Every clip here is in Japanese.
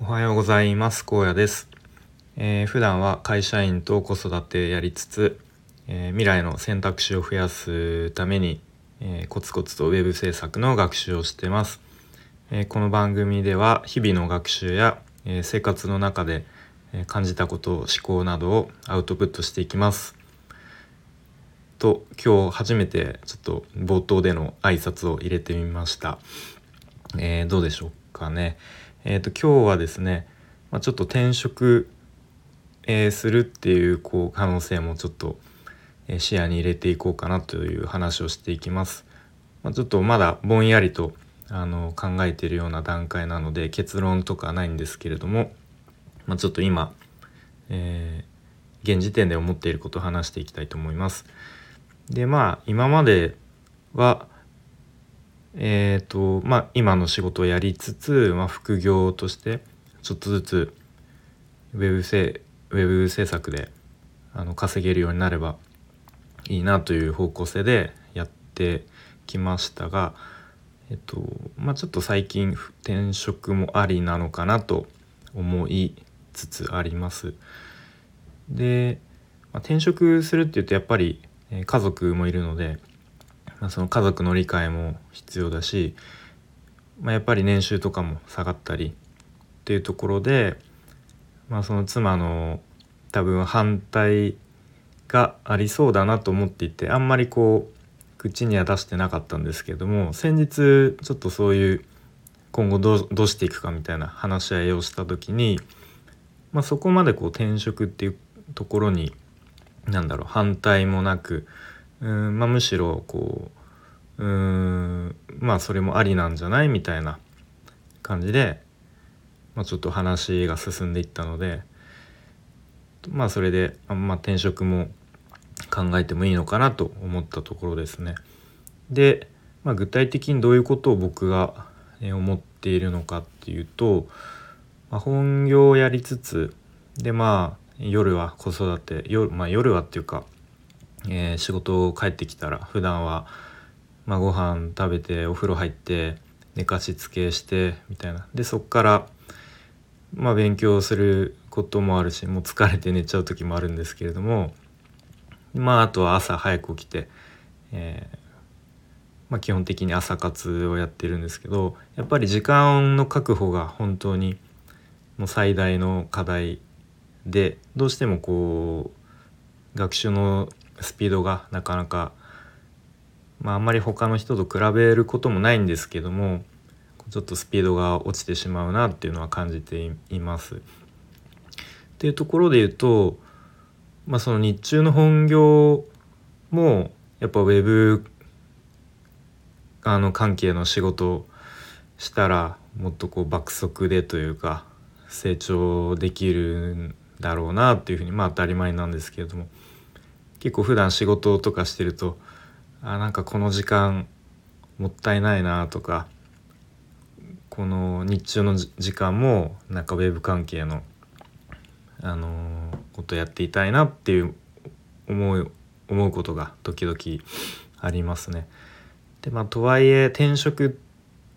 おはようございます。高野です、えー、普段は会社員と子育てやりつつ、えー、未来の選択肢を増やすために、えー、コツコツとウェブ制作の学習をしてます、えこの番組では日々の学習や、え生活の中で感じたこと思考などをアウトプットしていきます。と今日初めてちょっと冒頭での挨拶を入れてみました、えどうでしょうかね。えーと、今日はですね、まあ、ちょっと転職、えー、するっていうこう可能性もちょっと、え視野に入れていこうかなという話をしていきます。まあ、ちょっとまだぼんやりとあの考えているような段階なので結論とかないんですけれども、まあ、ちょっと今、えー、現時点で思っていることを話していきたいと思います。でまあ今まではえ、ー、とまあ今の仕事をやりつつ、まあ、副業としてちょっとずつウェブ制ウェブ制作であの稼げるようになればいいなという方向性でやってきましたが、えっとまあ、ちょっと最近転職もありなのかなと思いつつあります。で、まあ、転職するっていうとやっぱり家族もいるのでまあ、その家族の理解も必要だし、まあ、やっぱり年収とかも下がったりっていうところで、まあ、その妻の多分反対がありそうだなと思っていてあんまりこう口には出してなかったんですけども先日ちょっとそういう今後どうどうしていくかみたいな話し合いをした時に、まあ、そこまでこう転職っていうところに何だろう反対もなくうんまあ、むしろこううんまあそれもありなんじゃないみたいな感じで、まあ、ちょっと話が進んでいったのでまあそれで、まあ、転職も考えてもいいのかなと思ったところですね。で、まあ、具体的にどういうことを僕が思っているのかっていうと、まあ、本業をやりつつでまあ夜は子育て夜,、まあ、夜はっていうかえー、仕事帰ってきたら普段はまあ、ご飯食べてお風呂入って寝かしつけしてみたいな。でそっからまあ勉強することもあるしもう疲れて寝ちゃう時もあるんですけれどもまああとは朝早く起きて、えー、まあ、基本的に朝活をやってるんですけどやっぱり時間の確保が本当にもう最大の課題でどうしてもこう学習のスピードがなかなか、まあ、あんまり他の人と比べることもないんですけどもちょっとスピードが落ちてしまうなっていうのは感じています。っていうところで言うと、まあ、その日中の本業もやっぱウェブあの関係の仕事をしたらもっとこう爆速でというか成長できるんだろうなっていうふうにまあ当たり前なんですけれども結構普段仕事とかしてるとあなんかこの時間もったいないなとかこの日中の時間もなんかウェブ関係の、あのー、ことやっていたいなっていう思う思うことが時々ありますね。でまあとはいえ転職っ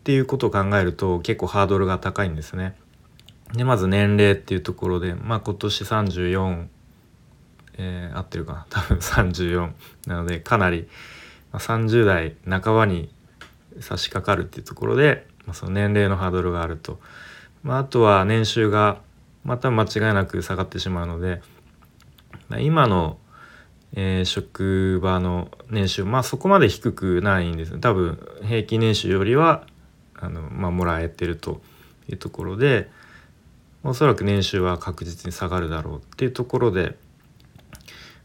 ていうことを考えると結構ハードルが高いんですね。でまず年齢っていうところで、まあ、今年34えー、合ってるかな。多分34なのでかなり、30代半ばに差し掛かるっていうところで、まあ、その年齢のハードルがあると、まあ、あとは年収がまた間違いなく下がってしまうので、まあ、今の、えー、職場の年収まあそこまで低くないんです多分平均年収よりはあの、まあ、もらえてるというところでおそらく年収は確実に下がるだろうっていうところで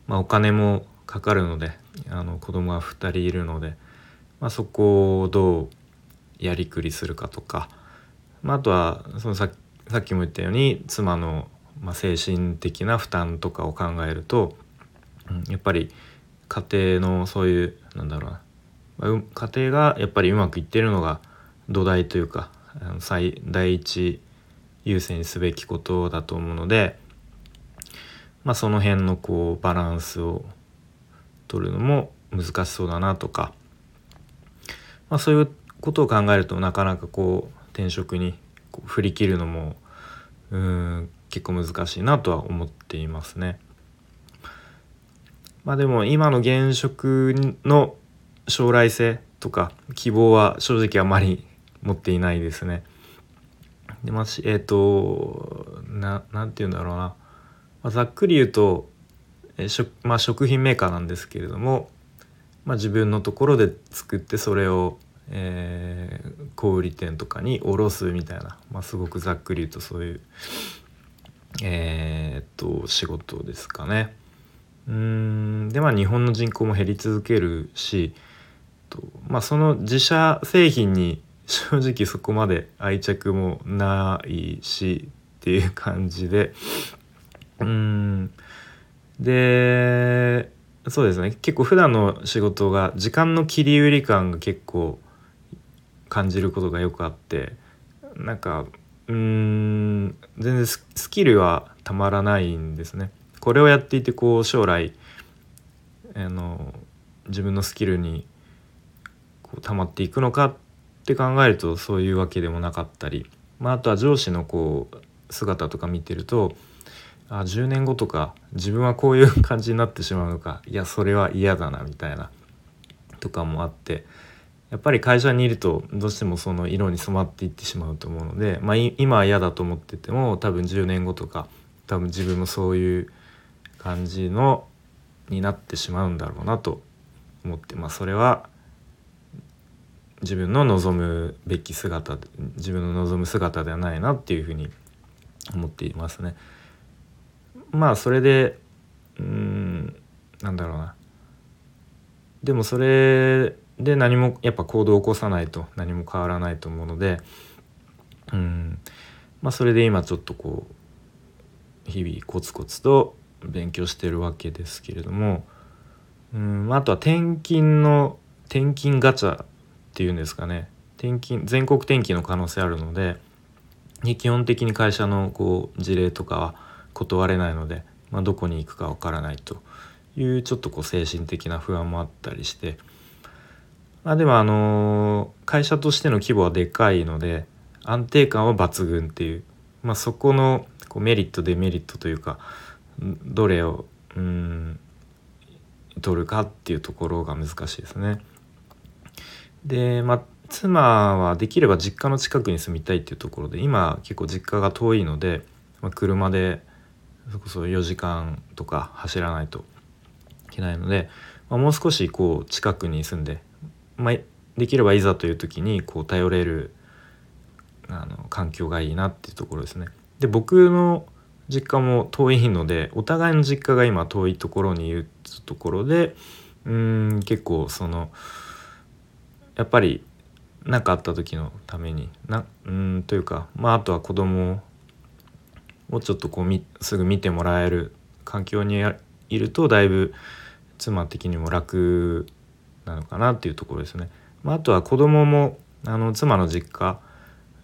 まあ、お金もかかるのであの子供が2人いるので、まあ、そこをどうやりくりするかとか、まあ、あとはそのささっきも言ったように妻の、まあ、精神的な負担とかを考えると、うん、やっぱり家庭のそういうなんだろうな、まあ、家庭がやっぱりうまくいってるのが土台というか最第一優先すべきことだと思うので。まあ、その辺のこうバランスを取るのも難しそうだなとか、まあ、そういうことを考えるとなかなかこう転職に振り切るのもうん結構難しいなとは思っていますね。まあでも今の現職の将来性とか希望は正直あまり持っていないですね。でまあえっ、ー、とななんて言うんだろうな、まあ、ざっくり言うと、えーしまあ、食品メーカーなんですけれども、まあ、自分のところで作ってそれを、えー、小売店とかに卸すみたいな、まあ、すごくざっくり言うとそういう、えー、っと仕事ですかね。うんでまあ日本の人口も減り続けるしと、まあ、その自社製品に正直そこまで愛着もないしっていう感じでうんでそうですね結構普段の仕事が時間の切り売り感が結構感じることがよくあってなんかうん全然スキルはたまらないんですね。これをやっていてこう将来あの自分のスキルにこう溜まっていくのかって考えるとそういうわけでもなかったり、まあ、あとは上司のこう姿とか見てるとあ10年後とか自分はこういう感じになってしまうのかいやそれは嫌だなみたいなとかもあってやっぱり会社にいるとどうしてもその色に染まっていってしまうと思うので、まあ、今は嫌だと思ってても多分10年後とか多分自分もそういう感じのになってしまうんだろうなと思って、まあ、それは自分の望むべき姿自分の望む姿ではないなっていうふうに思っていますね。まあそれでうんなんだろうな。でもそれで何もやっぱ行動を起こさないと何も変わらないと思うのでうんまあそれで今ちょっとこう日々コツコツと勉強してるわけですけれどもうんあとは転勤の転勤ガチャっていうんですかね。転勤全国転勤の可能性あるので基本的に会社のこう事例とかは断れないので、まあ、どこに行くかわからないというちょっとこう精神的な不安もあったりして、まあ、でもあの会社としての規模はでかいので安定感は抜群っていう、まあ、そこのこうメリットデメリットというかどれをうん取るかっていうところが難しいですね。で、まあ、妻はできれば実家の近くに住みたいっていうところで今結構実家が遠いので、まあ、車でそこそ4時間とか走らないといけないので、まあ、もう少しこう近くに住んで、まあ、できればいざという時にこう頼れるあの環境がいいなっていうところですね。で僕の実家も遠いのでお互いの実家が今遠いところにいるところでうん結構そのやっぱり何かあった時のためになうんというかまああとは子供をちょっとこうすぐ見てもらえる環境にいるとだいぶ妻的にも楽なのかなっていうところですね。まあ、あとは子供もあの妻の実家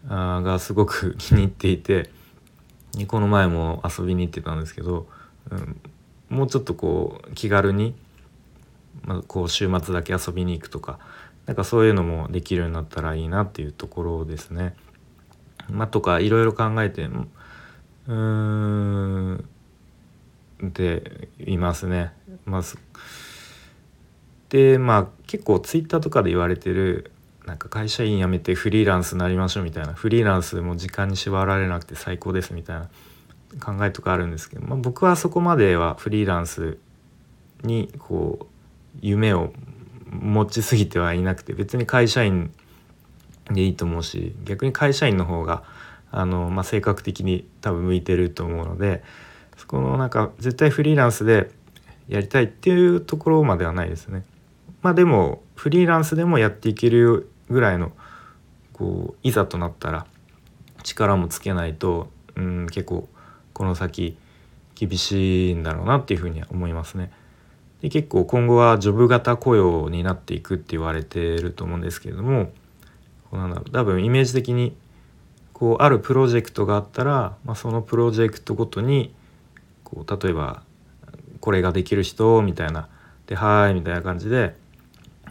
がすごく気に入っていてこの前も遊びに行ってたんですけど、うん、もうちょっとこう気軽に、まあ、こう週末だけ遊びに行くとかなんかそういうのもできるようになったらいいなっていうところですね。まあ、とかいろいろ考えてうーんっていますね。まあ、でまあ結構ツイッターとかで言われてるなんか会社員辞めてフリーランスになりましょうみたいなフリーランスも時間に縛られなくて最高ですみたいな考えとかあるんですけど、まあ、僕はそこまではフリーランスにこう夢を持ちすぎてはいなくて別に会社員でいいと思うし逆に会社員の方があの、まあ、性格的に多分向いてると思うのでそこのなんか絶対フリーランスでやりたいっていうところまではないですね。まあでもフリーランスでもやっていけるぐらいのこういざとなったら力もつけないと、うん、結構この先厳しいんだろうなっていうふうには思いますね。で結構今後はジョブ型雇用になっていくって言われてると思うんですけれどもこうなんだろう多分イメージ的にこうあるプロジェクトがあったら、まあ、そのプロジェクトごとにこう例えばこれができる人みたいなで「はい」みたいな感じで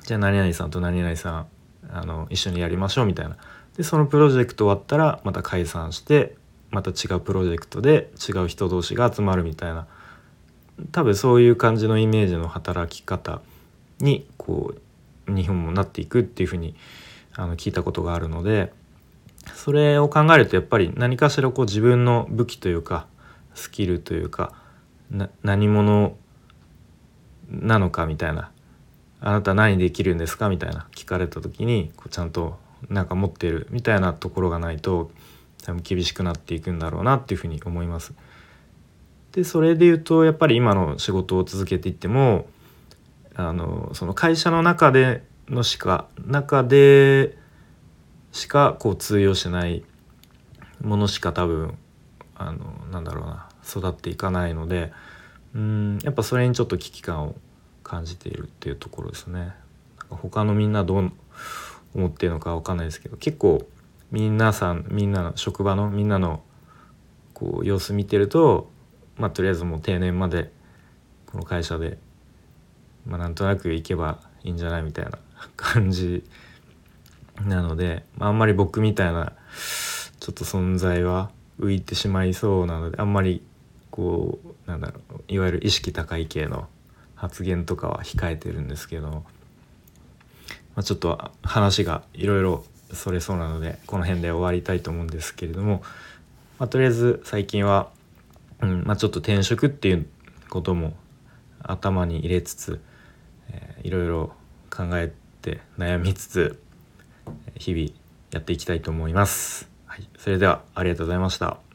じゃあ何々さんと何々さんあの一緒にやりましょうみたいな。でそのプロジェクト終わったらまた解散してまた違うプロジェクトで違う人同士が集まるみたいな。多分そういう感じのイメージの働き方にこう日本もなっていくっていうふうにあの聞いたことがあるのでそれを考えるとやっぱり何かしらこう自分の武器というかスキルというか何者なのかみたいなあなた何できるんですかみたいな聞かれた時にこうちゃんとなんか持ってるみたいなところがないと多分厳しくなっていくんだろうなっていうふうに思います。でそれで言うとやっぱり今の仕事を続けていってもあのその会社の中でのしか中でしかこう通用しないものしか多分あのなんだろうな育っていかないのでうんやっぱそれにちょっと危機感を感じているっていうところですね。他のみんなどう思ってるのかわかんないですけど結構皆さんみんなの職場のみんなのこう様子見てるとまあとりあえずもう定年までこの会社でまあなんとなく行けばいいんじゃないみたいな感じなので、あ、あんまり僕みたいなちょっと存在は浮いてしまいそうなのであんまりこうなんだろういわゆる意識高い系の発言とかは控えてるんですけど、まあ、ちょっと話がいろいろそれそうなのでこの辺で終わりたいと思うんですけれども、まあ、とりあえず最近は、うんまあ、ちょっと転職っていうことも頭に入れつつ、えー、いろいろ考えて悩みつつ日々やっていきたいと思います。はい、それではありがとうございました。